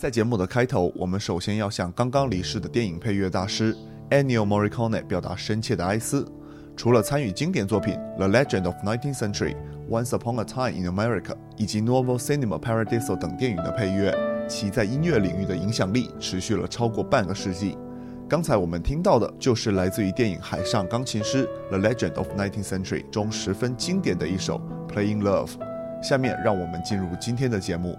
在节目的开头，我们首先要向刚刚离世的电影配乐大师 Ennio Morricone 表达深切的哀思。除了参与经典作品《The Legend of Nineteenth Century》、《Once Upon a Time in America》以及《Novel Cinema Paradiso》等电影的配乐，其在音乐领域的影响力持续了超过半个世纪。刚才我们听到的就是来自于电影《海上钢琴师》《The Legend of Nineteenth Century》中十分经典的一首《Playing Love》。下面让我们进入今天的节目。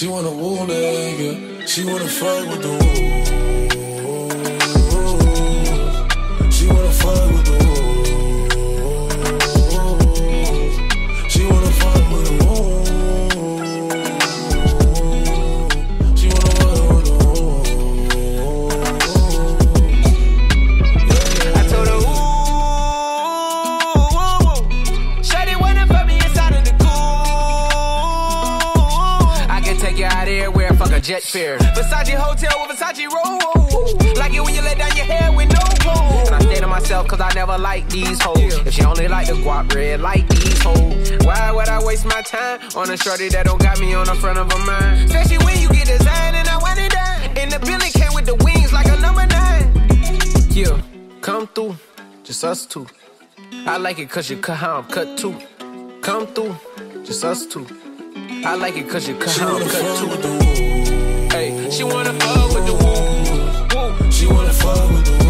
She wanna woo nigga, she wanna fight with the woo. Red, like these hoes. Why would I waste my time on a shorty that don't got me on the front of her mind? Especially when you get designed and I want it done. And the Billy came with the wings like a number nine. Yeah, come through, just us two. I like it cause you cut how I'm cut too. Come through, just us two. I like it cause you cut how I'm cut too. Hey, she wanna fuck with the woo. She wanna fuck with the woo.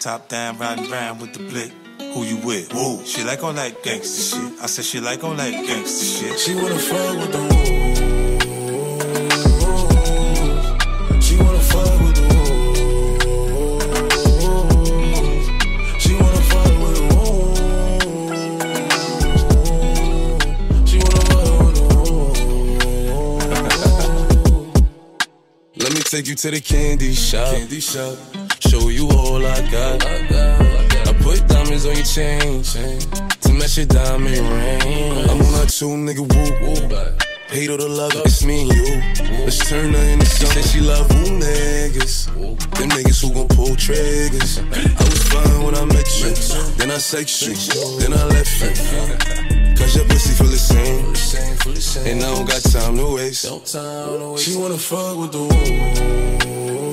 Top down, riding round with the blick. Who you with? Whoa. She like all that gangsta shit. I said she like all that gangsta shit. She wanna fuck with the woo. She wanna fuck with the woo. She wanna fuck with the woo. She wanna fuck with the woo. Let me take you to the candy shop. Candy shop. Show you all I got. I put diamonds on your chain. To match your diamond ring. I'm on that two nigga woo woo. Hate all the love, it's me and you. Let's turn her into something she love. Who niggas? Them niggas who gon' pull triggers. I was fine when I met you. Then I sex you. Then I left you. Cause your pussy feel the same. And I don't got time to waste. She wanna fuck with the wolves.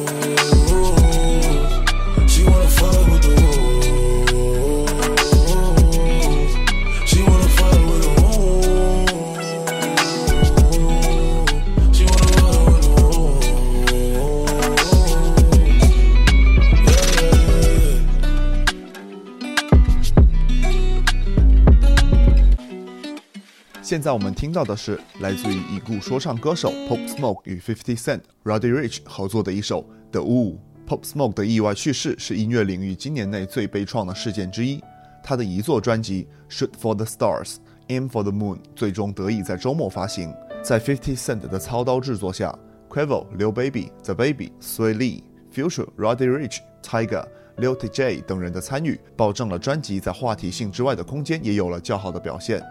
现在我们听到的是来自于已故说唱歌手 Pop Smoke 与 Fifty Cent、Roddy Rich 合作的一首《The Woo》。Pop Smoke 的意外去世是音乐领域今年内最悲怆的事件之一。他的遗作专辑《Shoot for the Stars, Aim for the Moon》最终得以在周末发行。在 Fifty Cent 的操刀制作下，Quavo、Lil Baby、The Baby、Sway Lee、Future、Roddy Rich、Tiger、Lil TJ 等人的参与，保证了专辑在话题性之外的空间也有了较好的表现。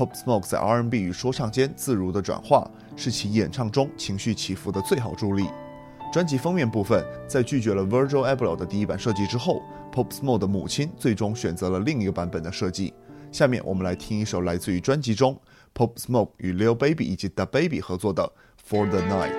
Pop Smoke 在 R&B 与说唱间自如的转化，是其演唱中情绪起伏的最好助力。专辑封面部分，在拒绝了 Virgil Abloh 的第一版设计之后，Pop Smoke 的母亲最终选择了另一个版本的设计。下面我们来听一首来自于专辑中 Pop Smoke 与 Lil Baby 以及 The Baby 合作的《For the Night》。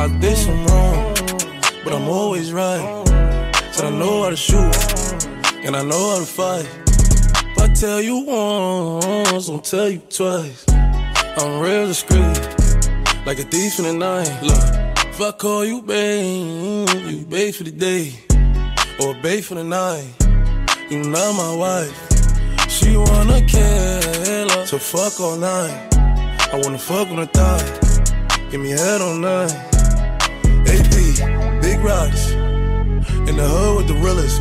I did some wrong, but I'm always right. Said I know how to shoot, and I know how to fight. If I tell you once, I'll tell you twice. I'm real discreet, like a thief in the night. Look, if I call you babe, you babe for the day, or babe for the night. You not my wife. She wanna kill her, so fuck all night. I wanna fuck on her thigh. Give me head all night. Big rocks. In the hood with the realest.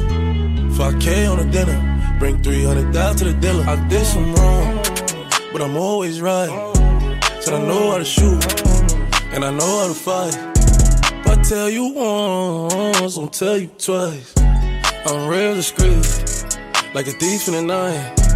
5K on a dinner. Bring 300 down to the dealer. I did some wrong, but I'm always right. Said I know how to shoot, and I know how to fight. If I tell you once, I'll tell you twice. I'm real discreet, like a thief in the night.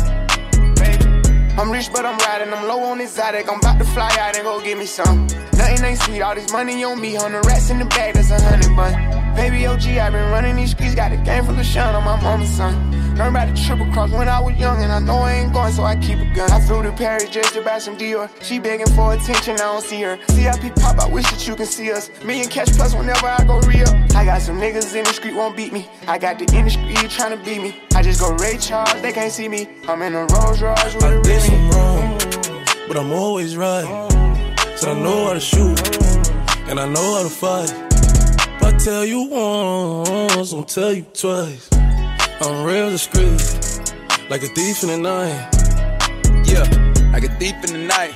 I'm rich, but I'm riding. I'm low on exotic. I'm about to fly out and go get me some. Nothing ain't sweet. All this money on me. The rats in the bag, that's a hundred bun. Baby OG, i been running these streets. Got a game full of shine on my mama's son. Learned about the triple cross when I was young, and I know I ain't going, so I keep a gun. I flew to Paris just to buy some Dior. She begging for attention, I don't see her. CIP pop, I wish that you can see us. Million cash plus whenever I go real. I got some niggas in the street won't beat me. I got the industry trying to beat me. I just go Ray Charles, they can't see me. I'm in a Rolls Royce with I a did some wrong, but I'm always right. Said I know how to shoot, and I know how to fight. Tell you once, I'll tell you twice. I'm real discreet, like a thief in the night. Yeah, like a thief in the night.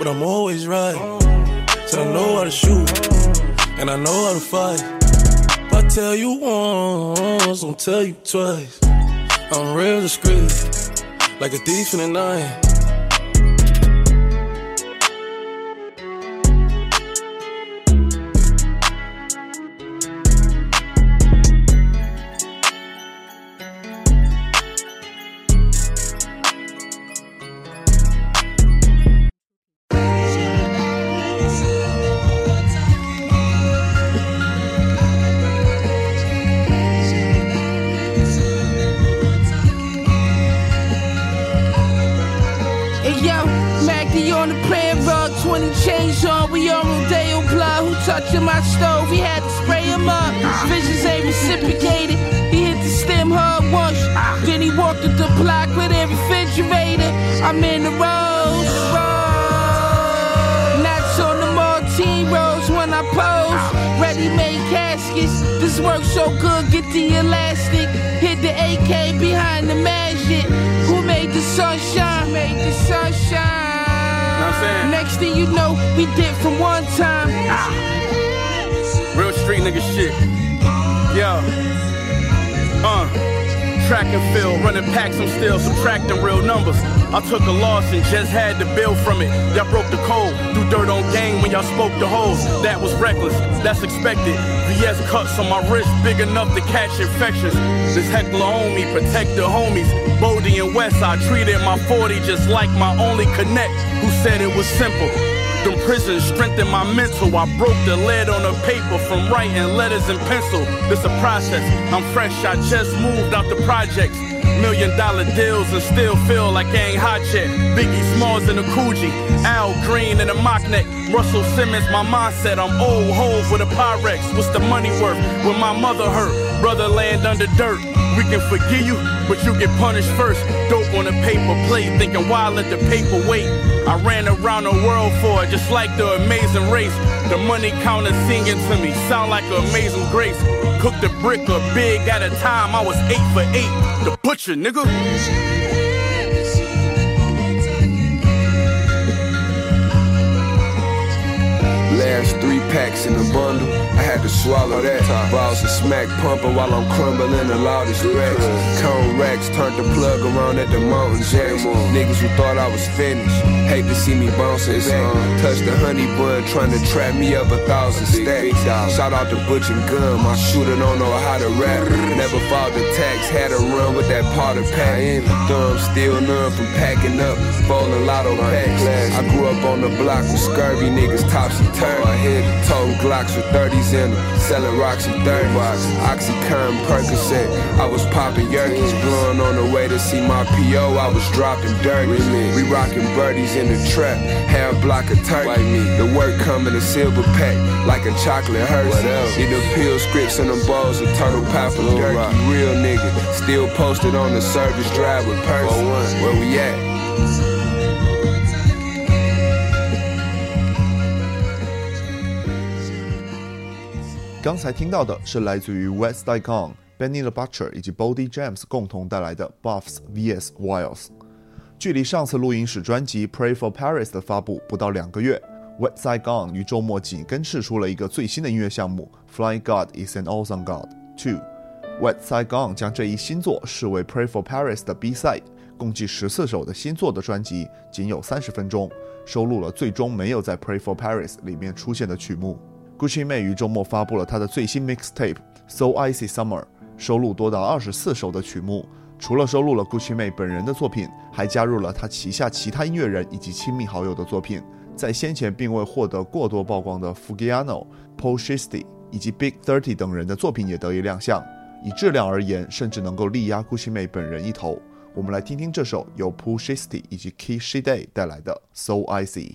but I'm always right. Said I know how to shoot, and I know how to fight. If I tell you once, I'll tell you twice. I'm real discreet, like a thief in the night. Touching my stove? He had to spray him up. Visions ain't reciprocated. He hit the stem hard once. Then he walked up the block with a refrigerator. I'm in the rose. Knots on the Martine rolls when I pose. Ready made caskets. This work so good, get the elastic. Hit the AK behind the magic. Who made the sunshine? Made the sunshine. Next thing you know, we did from one time. Real street nigga shit. Yo. Uh. Track and field, running packs, I'm still subtracting real numbers. I took a loss and just had to build from it. Y'all broke the code, threw dirt on gang when y'all spoke the hoes. That was reckless, that's expected. VS cuts on my wrist, big enough to catch infections. This heckler on me, protect the homies. Bodie and West, I treated my 40 just like my only connect, who said it was simple. Them prisons strengthened my mental. I broke the lead on the paper from writing letters in pencil. This a process. I'm fresh. I just moved out the projects. Million dollar deals and still feel like I ain't hot yet. Biggie Smalls and a Coogi. Al Green and a mock neck. Russell Simmons, my mindset. I'm old hove with a Pyrex. What's the money worth? When my mother hurt, brother land under dirt. We can forgive you, but you get punished first. Dope on a paper plate, thinking why let the paper wait. I ran around the world for it, just like the amazing race. The money counter singing to me, sound like an amazing grace. Cooked a brick a big at a time, I was eight for eight. The butcher, nigga. Packs in a bundle, I had to swallow that. Balls of smack pumping while I'm crumbling the loudest racks. Cone racks turned the plug around at the mountain jacks. Niggas who thought I was finished, hate to see me bouncing back. Touch the honey bun, trying to trap me up a thousand stacks. Shout out to Butch and Gun, my shooter don't know how to rap. Never fought the tax, had to run with that of pack. Thumb still numb from packing up, folding lotto packs. I grew up on the block with scurvy niggas, topsy turvy. I hit toting Glocks with 30s in them, selling Roxy 30 Oxycontin Percocet. I was popping yerkes, blowing on the way to see my PO. I was dropping dirty. We rocking birdies in the trap, half block of turkey. The work coming a silver pack, like a chocolate hearse. Need the pill scripts and them balls of turtle for jerky. Real nigga, still posted on the service drive with purse. Where we at? 刚才听到的是来自于 West Side Gun、Benny the Butcher 以及 Body James 共同带来的 Buffs vs Wiles。距离上次录音室专辑《Pray for Paris》的发布不到两个月，West Side Gun 于周末紧跟释出了一个最新的音乐项目《Flying God Is an Awesome God Two》。West Side Gun 将这一新作视为《Pray for Paris》的 B side，共计十四首的新作的专辑仅有三十分钟，收录了最终没有在《Pray for Paris》里面出现的曲目。Gucci Mane 于周末发布了他的最新 mixtape《So Icy Summer》，收录多达二十四首的曲目。除了收录了 Gucci Mane 本人的作品，还加入了他旗下其他音乐人以及亲密好友的作品。在先前并未获得过多曝光的 Fugiano、Paul Shiesty 以及 Big Thirty 等人的作品也得以亮相。以质量而言，甚至能够力压 Gucci Mane 本人一头。我们来听听这首由 Paul Shiesty 以及 Key Shide 带来的《So Icy》。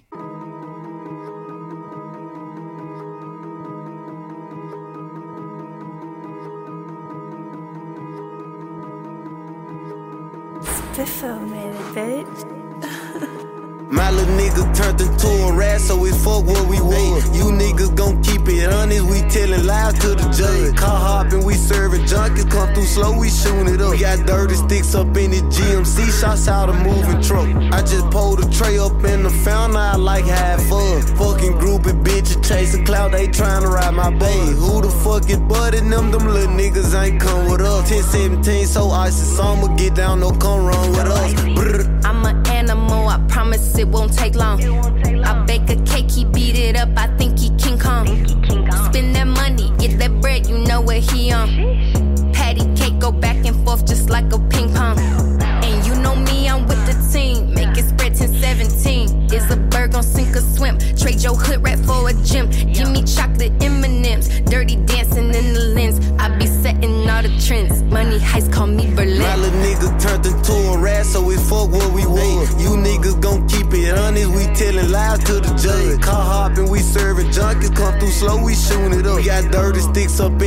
My little nigga turned into a rat, so we fuck what we want. You niggas gon' keep it honest, we tellin' lies to the judge. Car hopping, we serving junkies, come through slow, we shootin' it up. We got dirty sticks up in the GMC, shots out a moving truck. I just pulled a tray up in the fountain, I like half fun. Fucking groupie bitches chasing clout, they tryna ride my bay. Who the fuck is budding them? Them little niggas ain't come with us. 10 17, so icy summer, get down, no come run with us. Brr. I'm an animal, I promise it won't take long. I bake a cake, he beat it up, I think he King Kong. Spend that money, get that bread, you know what he on. Patty cake go back and forth just like a ping pong. up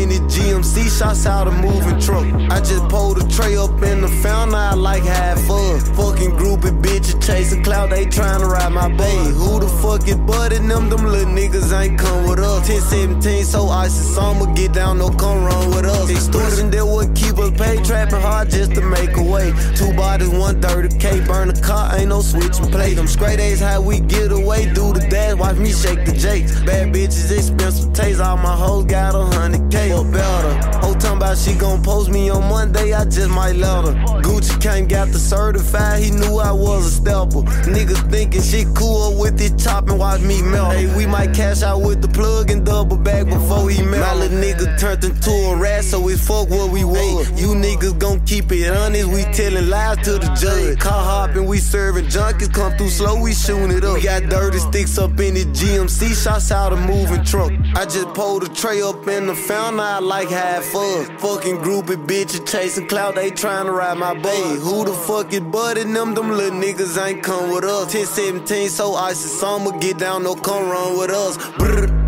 shots out a moving truck. I just pulled a tray up in the fountain, I like half fun. Fucking groupie bitches chasing cloud, they trying to ride my bay. Who the fuck is budding them? Them little niggas ain't come with us. 10 17, so icy summer, get down, no come run with us. Extortion that would keep us paid, trapping hard just to make a way. Two bodies, 130k, burn the car, ain't no switching play. Them straight A's, how we get away, do the dash, watch me shake the jakes. Bad bitches, expensive taste, all my hoes got a hundred K or better. Whole about she gon' post me on Monday, I just might let her. Gucci came, got the certified, he knew I was a stepper. Niggas thinking she cool with this chop and watch me melt. Hey, we might cash out with the plug and double back before he little nigga turned into a rat, so we fuck what we was. You niggas gon' keep it honest, we telling lies to the judge. Car hopping, we serving junkies, come through slow, we shooting it up. We got dirty sticks up in the GMC, shots out a moving truck. I just pulled a tray up in the fountain, I like half fun. Fucking groupie bitches chasing clout, they trying to ride my bay. Who the fuck is budding them? Them little niggas ain't come with us. 10 17, so icy summer, get down, no come run with us. Brr.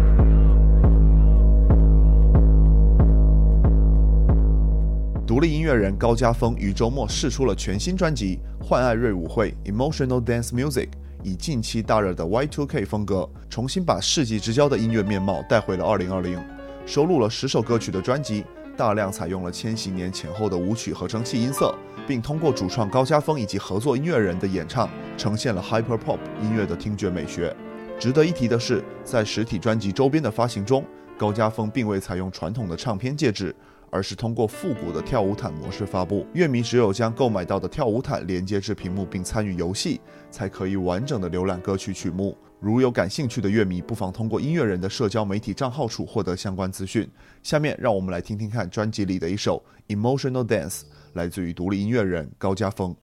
独立音乐人高家峰于周末试出了全新专辑《幻爱瑞舞会 Emotional Dance Music》，以近期大热的 Y2K 风格，重新把世纪之交的音乐面貌带回了2020。收录了十首歌曲的专辑，大量采用了千禧年前后的舞曲合成器音色，并通过主创高家峰以及合作音乐人的演唱，呈现了 Hyper Pop 音乐的听觉美学。值得一提的是，在实体专辑周边的发行中，高家峰并未采用传统的唱片介质。而是通过复古的跳舞毯模式发布，乐迷只有将购买到的跳舞毯连接至屏幕并参与游戏，才可以完整的浏览歌曲曲目。如有感兴趣的乐迷，不妨通过音乐人的社交媒体账号处获得相关资讯。下面让我们来听听看专辑里的一首《Emotional Dance》，来自于独立音乐人高家峰。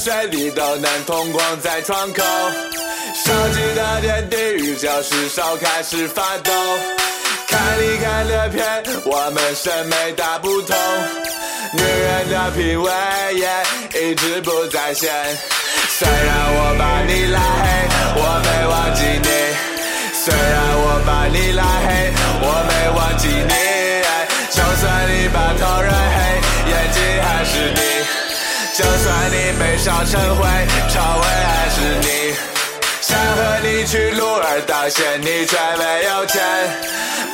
水里都能通光在窗口，手机的电地狱就是手开始发抖。看你看的片，我们审美大不同，女人的品味也一直不在线。虽然我把你拉黑，我没忘记你；虽然我把你拉黑，我没忘记你。就算你把头染黑，眼睛还是你。就算你被烧成灰，朝伟还是你。想和你去鹿儿岛线，你却没有钱。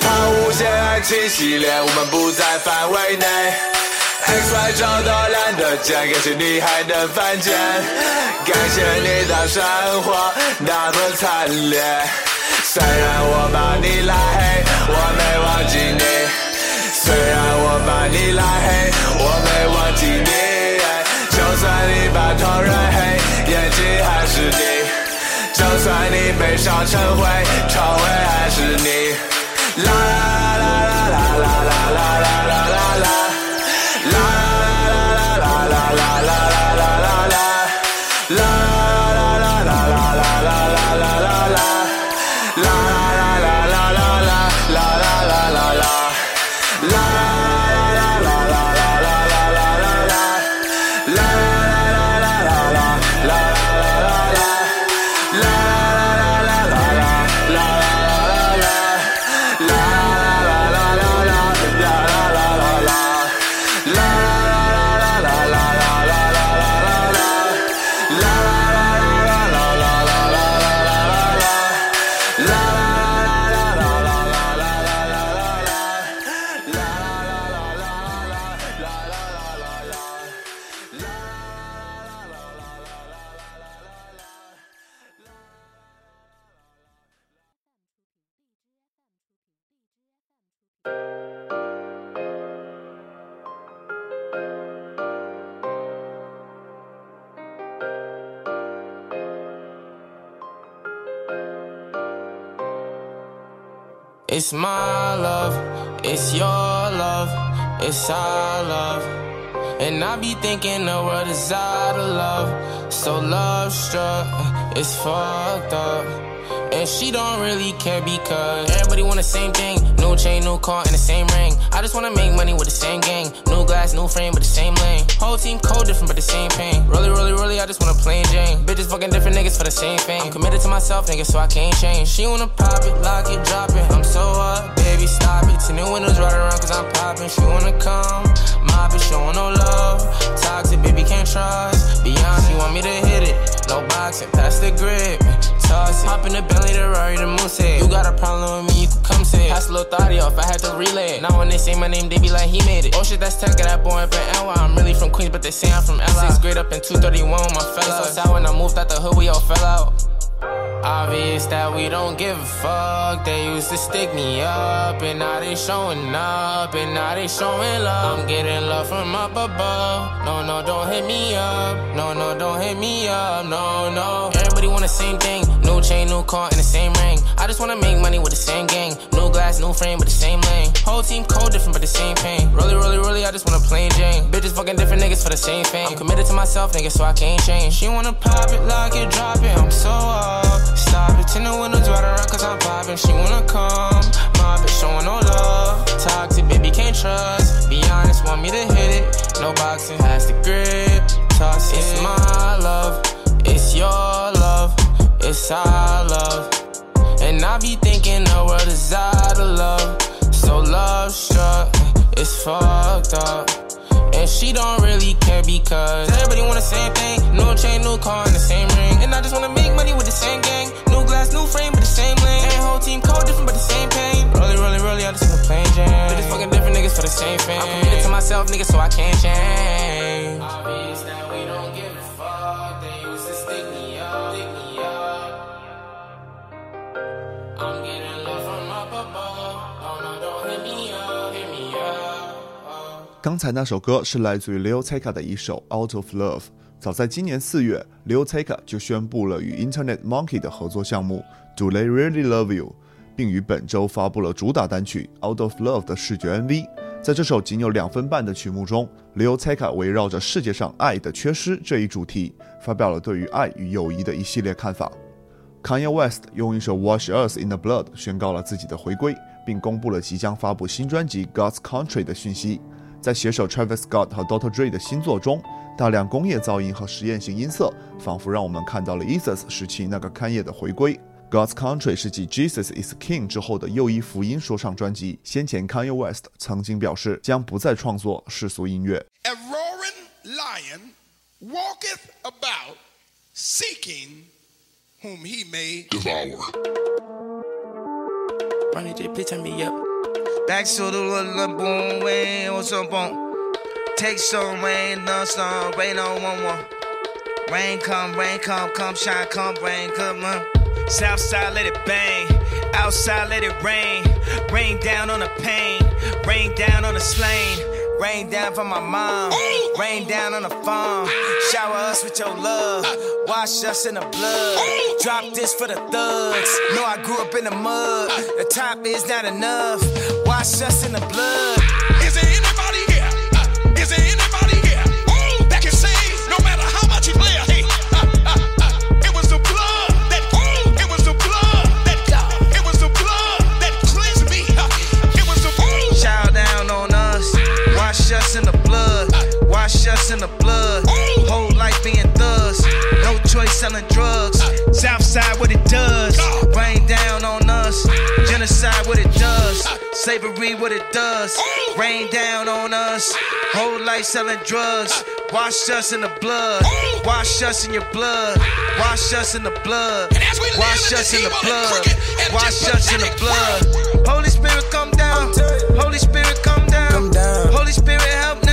抛物线爱情系列，我们不在范围内。X Y 轴都懒得见，感谢你还能犯贱。感谢你的生活那么惨烈。虽然我把你拉黑，我没忘记你。虽然我把你拉黑，我没忘记你。就算你把头染黑，眼睛还是你；就算你被烧成灰，臭味还是你。啦啦啦啦啦啦啦啦啦啦啦啦。It's my love, it's your love, it's our love. And I be thinking the world is out of love. So love struck, it's fucked up. And she don't really care because everybody want the same thing. New chain, new car, and the same ring. I just wanna make money with the same gang. New glass, new frame, but the same lane. Whole team code different, but the same pain. Really, really, really, I just wanna plain Jane. Bitches fucking different niggas for the same thing. I'm committed to myself, nigga, so I can't change. She wanna pop it, lock it, drop it. I'm so up, baby, stop it. Ten new windows right around, cause I'm popping. She wanna come, mop it, showing no love. Toxic, baby, can't trust. Beyond, she want me to hit it. No boxing, pass the grip. Toss it. Hop in the Bentley, the Rari, the Moose. You got a problem with me, you can come say. Pass a little thotty off, I had to relay it. Now when they say my name, they be like, he made it. Oh shit, that's tech, that boy up NY. I'm really from Queens, but they say I'm from LA. Sixth grade up in 231 with my fellas. So sad when I moved out the hood, we all fell out. Obvious that we don't give a fuck. They used to stick me up, and now they showing up, and now they showing love. I'm getting love from up above. No, no, don't hit me up. No, no, don't hit me up. No, no. Everybody want the same thing. New chain, new car, and the same ring. I just wanna make money with the same gang. New glass, new frame, but the same lane. Whole team code different, but the same pain. Really, really, really, I just wanna plain Jane. Bitches fucking different niggas for the same fame. I'm committed to myself, nigga, so I can't change. She wanna pop it, lock it, drop it. I'm so up. Stop it, ten the windows right around, cause I'm popping. She wanna come, my bitch showing no love. Toxic, baby, can't trust. Be honest, want me to hit it. No boxing, has the grip. Toss it. It's my love, it's your love, it's our love. And I be thinking the world is out of love. So love struck, it's fucked up. And she don't really care because everybody want the same thing. No chain, new car, and the same ring. And I just wanna make money with the same gang. New glass, new frame, but the same lane. And whole team code different, but the same pain. Really, really, really, I just wanna plain Jane. But it's fucking different niggas for the same fame. I'm committed to myself, nigga, so I can't change. 刚才那首歌是来自于 Leoteca 的一首《Out of Love》。早在今年四月，Leoteca 就宣布了与 Internet Monkey 的合作项目 Do They Really Love You，并于本周发布了主打单曲《Out of Love》的视觉 MV。在这首仅有两分半的曲目中，Leo Tecca 围绕着世界上爱的缺失这一主题，发表了对于爱与友谊的一系列看法。Kanye West 用一首《Wash Us in the Blood》宣告了自己的回归，并公布了即将发布新专辑《God's Country》的讯息。在携手 Travis Scott 和 Dr. Dre 的新作中，大量工业噪音和实验性音色，仿佛让我们看到了 Jesus 时期那个勘业的回归。God's Country 是继 Jesus is King 之后的又一福音说唱专辑。先前 Kanye West 曾经表示将不再创作世俗音乐。A roaring lion walketh about, seeking whom he may devour. Ronnie J, please turn me up. Back to the little boom, way, what's up, on? Take some rain, no sun, rain on one one. Rain come, rain come, come shine, come rain, come on. Southside, let it bang. Outside, let it rain. Rain down on the pain. Rain down on the slain. Rain down for my mom. Rain down on the farm. Shower us with your love. Wash us in the blood. Drop this for the thugs. Know I grew up in the mud. The top is not enough. Us in the blood. Is there anybody here? Uh, is there anybody here uh, that can say no matter how much he play a hate? Uh, uh, uh, it was the blood that uh, it was the blood that uh, it was the blood that cleansed me. Uh, it was the Shower down on us. Wash us in the blood. Wash us in the blood. Whole life being thugs. No choice selling drugs. Southside, what it does. Rain down on us. Genocide, what it does. Slavery, what it does. Rain down on us. Whole life selling drugs. Wash us in the blood. Wash us in your blood. Wash us in the blood. Wash us in the blood. Wash us in the blood. Holy Spirit, come down. Holy Spirit, come down. Holy Spirit, help now.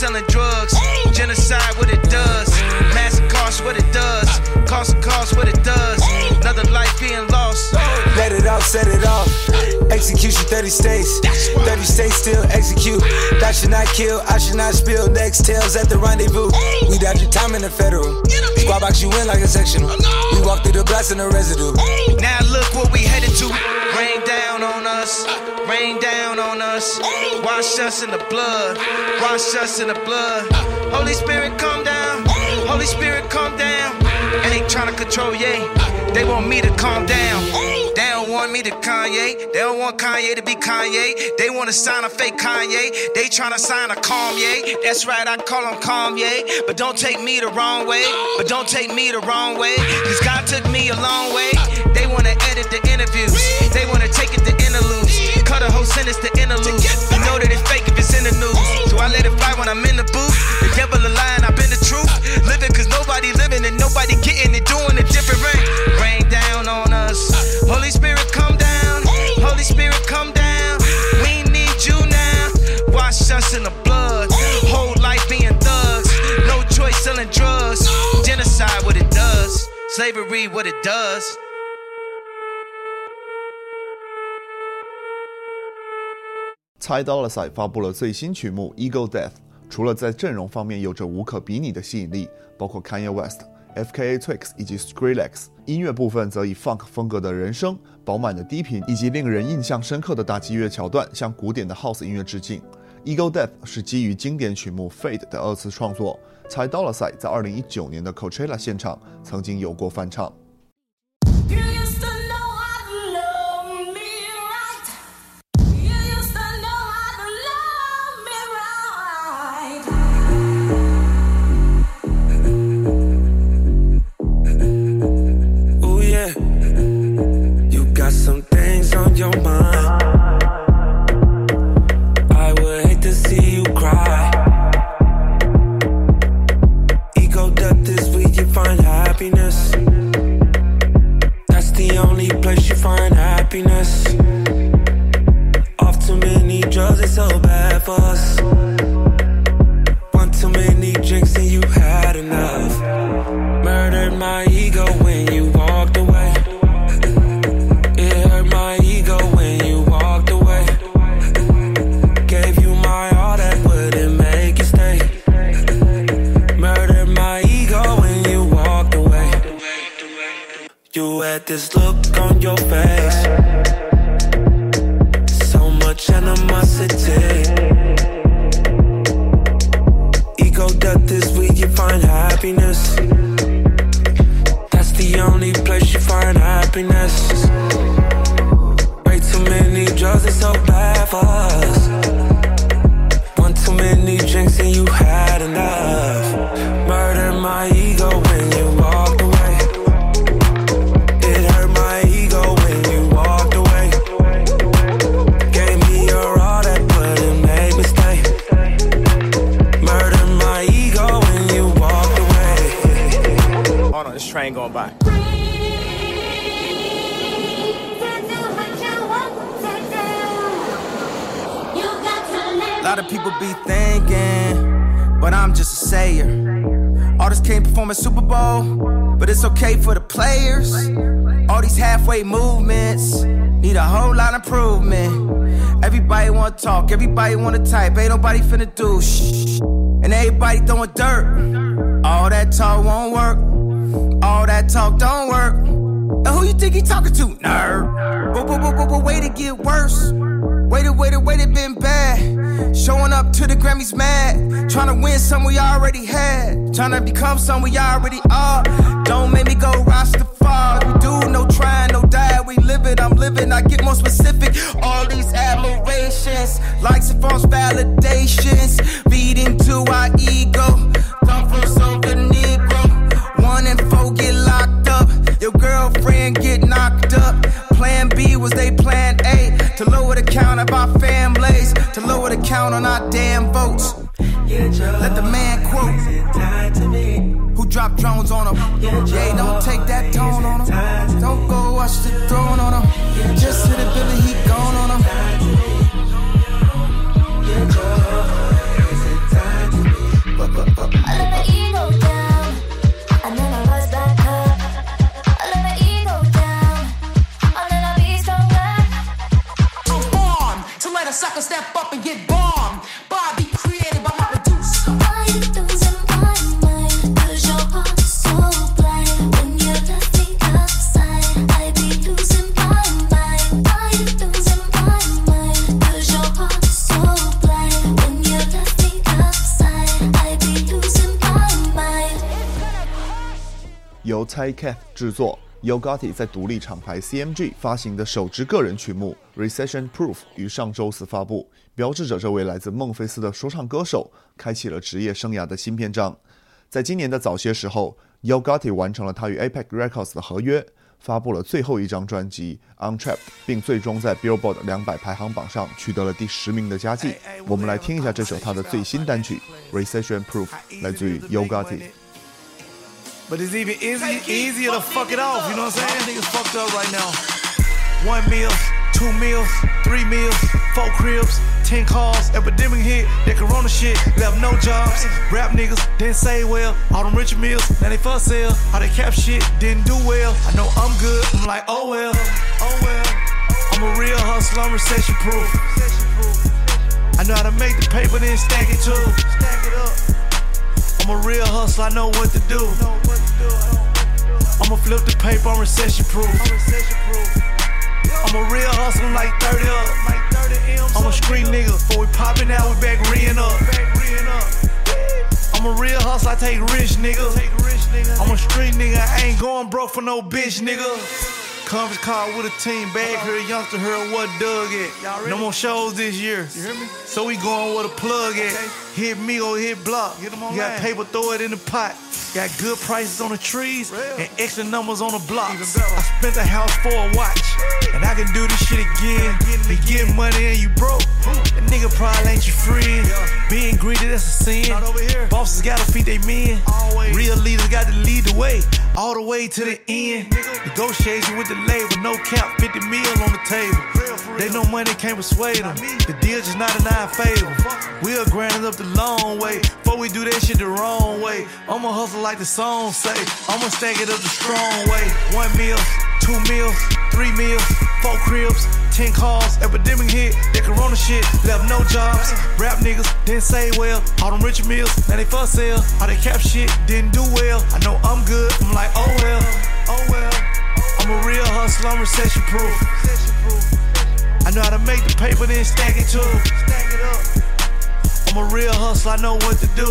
Selling drugs. Genocide, what it does. Mass cost, what it does. Cost cost, what it does. Another life being lost. Let it out, set it off. Execution 30 states. 30 states still execute. That should not kill, I should not spill. Next tails at the rendezvous. We dodge your time in the federal. Squad box you in like a sectional. We walk through the blast in the residue. Now look what we headed to. Rain down us, rain down on us. Wash us in the blood, wash us in the blood. Holy Spirit, come down. Holy Spirit, come down. And they tryna control, yeah. They want me to calm down. They don't want me to Kanye. They don't want Kanye to be Kanye. They wanna sign a fake Kanye. They tryna sign a calm Kanye. That's right, I call him calm Kanye. But don't take me the wrong way. But don't take me the wrong way. Cause God took me a long way. They wanna edit the interviews. They wanna take it to interludes. Cut a whole sentence to interlude. You know that it's fake 猜 Dollar Sign 发布了最新曲目《Ego Death》，除了在阵容方面有着无可比拟的吸引力，包括 Kanye West、F.K.A. Twigs 以及 Skrillex，音乐部分则以 Funk 风格的人声、饱满的低频以及令人印象深刻的打击乐桥段，向古典的 House 音乐致敬。《Ego Death》是基于经典曲目《Fade》的二次创作。猜 Dollar Sign 在2019年的 Coachella 现场曾经有过翻唱。Drugs, it's so Super Bowl, but it's okay for the players. All these halfway movements need a whole lot of improvement. Everybody wanna talk, everybody wanna type, ain't nobody finna do shh. And everybody throwing dirt. All that talk won't work. All that talk don't work. And who you think he talking to? Nerd. But, but, but, but, but wait to get worse. Waited, waited, waited, been bad. Showing up to the Grammys mad. Trying to win some we already had. Trying to become some we already are. Don't make me go Rastafari. We do no trying, no die. We live it, I'm living. I get more specific. All these admirations, likes and false validations. Feed into our ego. Come from Soca Negro. One and four get locked up. Your girlfriend get knocked up. Plan B was they plan to lower the count of our families, to lower the count on our damn votes. Let the man quote. Who dropped drones on him? Yeah, don't take that tone on him. Don't go watch the throne on him. Just hit a Billy, he gone sucker, step up and get 由 Ty Kath 制作，Yo Gotti 在独立厂牌 CMG 发行的首支个人曲目《Recession Proof》于上周四发布，标志着这位来自孟菲斯的说唱歌手开启了职业生涯的新篇章。在今年的早些时候，Yo Gotti 完成了他与 APEC Records 的合约。发布了最后一张专辑《Untrapped》，并最终在 Billboard 两百排行榜上取得了第十名的佳绩。我们来听一下这首他的最新单曲《Recession Proof》，来自于 Yo Gotti。But it's even easy, easier to fuck it off, you know what I'm saying? Niggas fucked up right now. One meal, two meals, three meals, four cribs, ten cars, epidemic hit, that corona shit, left no jobs. Rap niggas didn't say well, all them rich meals, now they fuss sale. All that cap shit didn't do well. I know I'm good, I'm like, oh well, oh well. I'm a real hustler, I'm recession proof. I know how to make the paper, then stack it too. Stack it up. I'm a real hustler, I know what to do. I'ma flip the paper, I'm recession proof. I'm a real hustler, I'm like 30 up. I'm a street nigga, before we poppin' out, we back reeing up. I'm a real hustler, I take rich nigga. I'm a street nigga, I ain't going broke for no bitch nigga. Conference call with a team, bag her, youngster heard what Doug at. No more shows this year. You hear me? So we going where the plug at. Hit me or hit block. Hit them on You got paper, throw it in the pot. Got good prices on the trees and extra numbers on the blocks. I spent the house for a watch, and I can do this shit again. You get money and you broke. That nigga probably ain't your friend. Being greedy, that's a sin. Bosses gotta feed they men. Real leaders got to lead the way, all the way to the end. Negotiation with the label, no cap, 50 mil on the table. They know money can't persuade them. The deal just not in our favor. We'll grind up the long way. Before we do that shit the wrong way. I'ma hustle like the song say. I'ma stack it up the strong way. One meal, two meals, three meals, four cribs, ten cars. Epidemic hit, that corona shit left no jobs. Rap niggas didn't say well. All them rich meals, now they for sale. All they cap shit didn't do well. I know I'm good. I'm like, oh well, oh well. I'm a real hustler, I'm recession proof. I know how to make the paper, then stack it too. I'm a real hustler, I know what to do.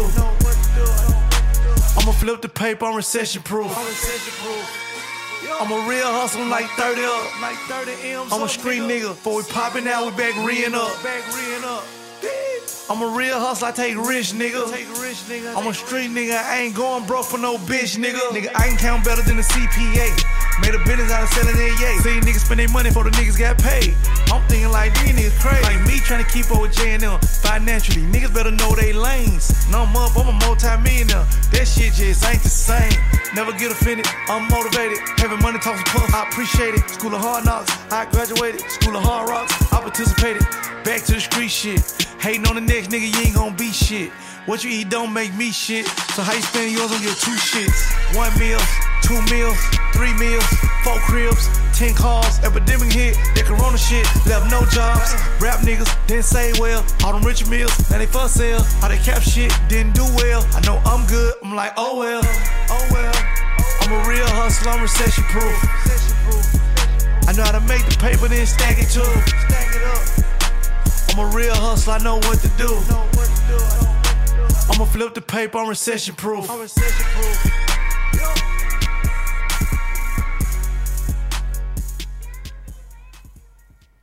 I'ma flip the paper, I'm recession proof. I'm a real hustler, I'm like 30 up. Like 30 I'm a street nigga. Before we poppin' out, we back reeing up. I'm a real hustler, I take rich nigga. I'm a street nigga, I ain't going broke for no bitch nigga. Nigga, I can count better than the CPA. Made a business out of selling their yay. See niggas spend their money for the niggas got paid. I'm thinking like these niggas crazy. Like me trying to keep up with J&M financially. Niggas better know they lanes. Now I'm up, I'm a multi-millionaire. That shit just ain't the same. Never get offended, I'm motivated. Having money talks with puff, I appreciate it. School of hard knocks, I graduated. School of hard rocks, I participated. Back to the street shit. Hating on the next nigga, you ain't gonna be shit. What you eat don't make me shit. So how you spend yours on your two shits? One meal, two meals, three meals, four cribs, ten cars. Epidemic hit, that corona shit left no jobs. Rap niggas didn't say well. All them rich meals, now they for sale. All that cap shit didn't do well. I know I'm good. I'm like, oh well, oh well. I'm a real hustler, I'm recession proof. I know how to make the paper, then stack it too. I'm a real hustler, I know what to do. I'ma flip the paper, I'm recession proof. High